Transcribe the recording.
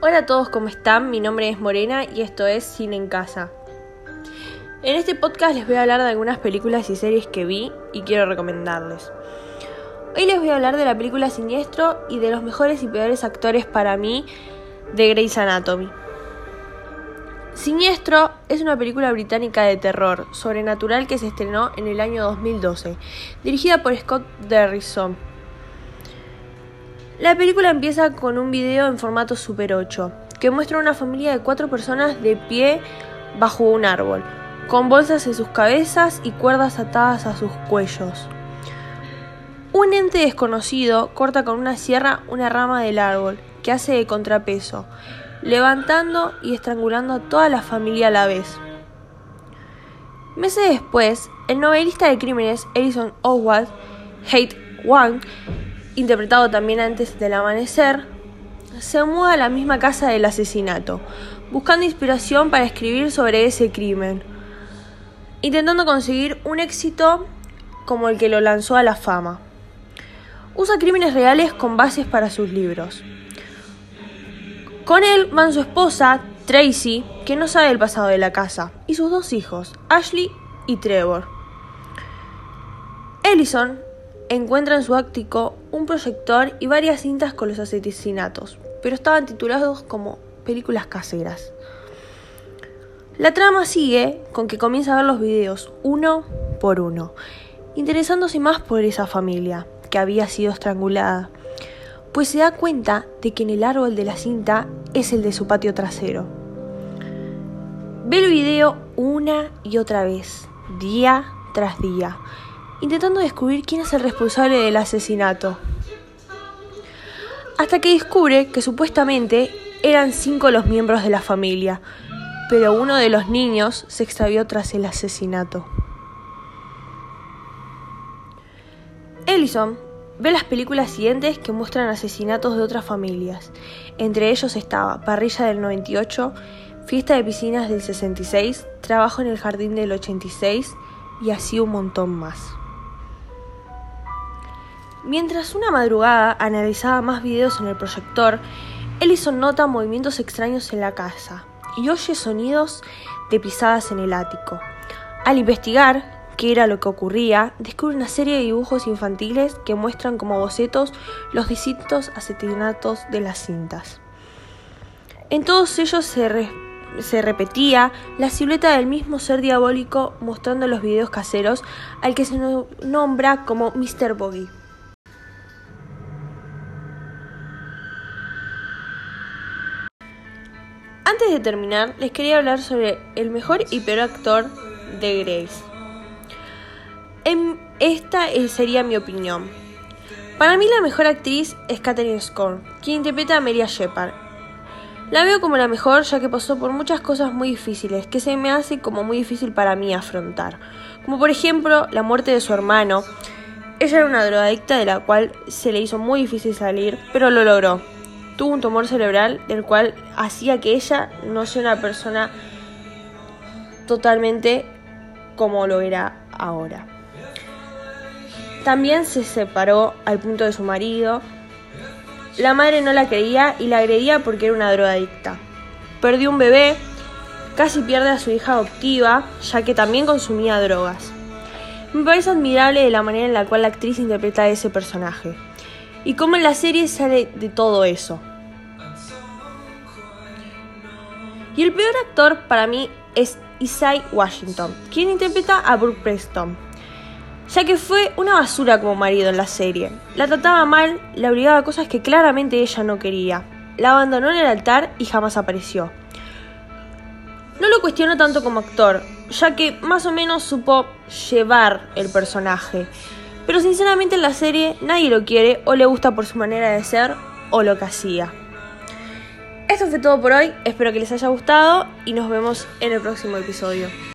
Hola a todos, ¿cómo están? Mi nombre es Morena y esto es Cine en Casa. En este podcast les voy a hablar de algunas películas y series que vi y quiero recomendarles. Hoy les voy a hablar de la película Siniestro y de los mejores y peores actores para mí de Grey's Anatomy. Siniestro es una película británica de terror sobrenatural que se estrenó en el año 2012, dirigida por Scott Derrickson la película empieza con un video en formato Super 8, que muestra una familia de cuatro personas de pie bajo un árbol, con bolsas en sus cabezas y cuerdas atadas a sus cuellos. Un ente desconocido corta con una sierra una rama del árbol, que hace de contrapeso, levantando y estrangulando a toda la familia a la vez. Meses después, el novelista de crímenes Edison Oswald, Hate Wang, interpretado también antes del amanecer, se muda a la misma casa del asesinato, buscando inspiración para escribir sobre ese crimen, intentando conseguir un éxito como el que lo lanzó a la fama. Usa crímenes reales con bases para sus libros. Con él van su esposa, Tracy, que no sabe el pasado de la casa, y sus dos hijos, Ashley y Trevor. Ellison encuentra en su áctico un proyector y varias cintas con los asesinatos, pero estaban titulados como películas caseras. La trama sigue con que comienza a ver los videos uno por uno, interesándose más por esa familia que había sido estrangulada, pues se da cuenta de que en el árbol de la cinta es el de su patio trasero. Ve el video una y otra vez, día tras día, intentando descubrir quién es el responsable del asesinato. Hasta que descubre que supuestamente eran cinco los miembros de la familia, pero uno de los niños se extravió tras el asesinato. Ellison ve las películas siguientes que muestran asesinatos de otras familias. Entre ellos estaba Parrilla del 98, Fiesta de Piscinas del 66, Trabajo en el Jardín del 86 y así un montón más. Mientras una madrugada analizaba más videos en el proyector, Ellison nota movimientos extraños en la casa y oye sonidos de pisadas en el ático. Al investigar qué era lo que ocurría, descubre una serie de dibujos infantiles que muestran como bocetos los distintos asesinatos de las cintas. En todos ellos se, repetía la silueta del mismo ser diabólico mostrando los videos caseros al que se nombra como Mr. Boggy. Antes de terminar, les quería hablar sobre el mejor y peor actor de Grace. En esta sería mi opinión. Para mí la mejor actriz es Katherine Scorn, quien interpreta a Maria Shepard. La veo como la mejor ya que pasó por muchas cosas muy difíciles que se me hace como muy difícil para mí afrontar. Como por ejemplo la muerte de su hermano. Ella era una drogadicta de la cual se le hizo muy difícil salir, pero lo logró tuvo un tumor cerebral del cual hacía que ella no sea una persona totalmente como lo era ahora. También se separó al punto de su marido. La madre no la creía y la agredía porque era una drogadicta. Perdió un bebé, casi pierde a su hija adoptiva, ya que también consumía drogas. Me parece admirable de la manera en la cual la actriz interpreta a ese personaje y cómo en la serie sale de todo eso. Y el peor actor para mí es Isai Washington, quien interpreta a Brooke Preston, ya que fue una basura como marido en la serie. La trataba mal, la obligaba a cosas que claramente ella no quería. La abandonó en el altar y jamás apareció. No lo cuestiono tanto como actor, ya que más o menos supo llevar el personaje. Pero sinceramente en la serie nadie lo quiere o le gusta por su manera de ser o lo que hacía. Esto fue todo por hoy, espero que les haya gustado y nos vemos en el próximo episodio.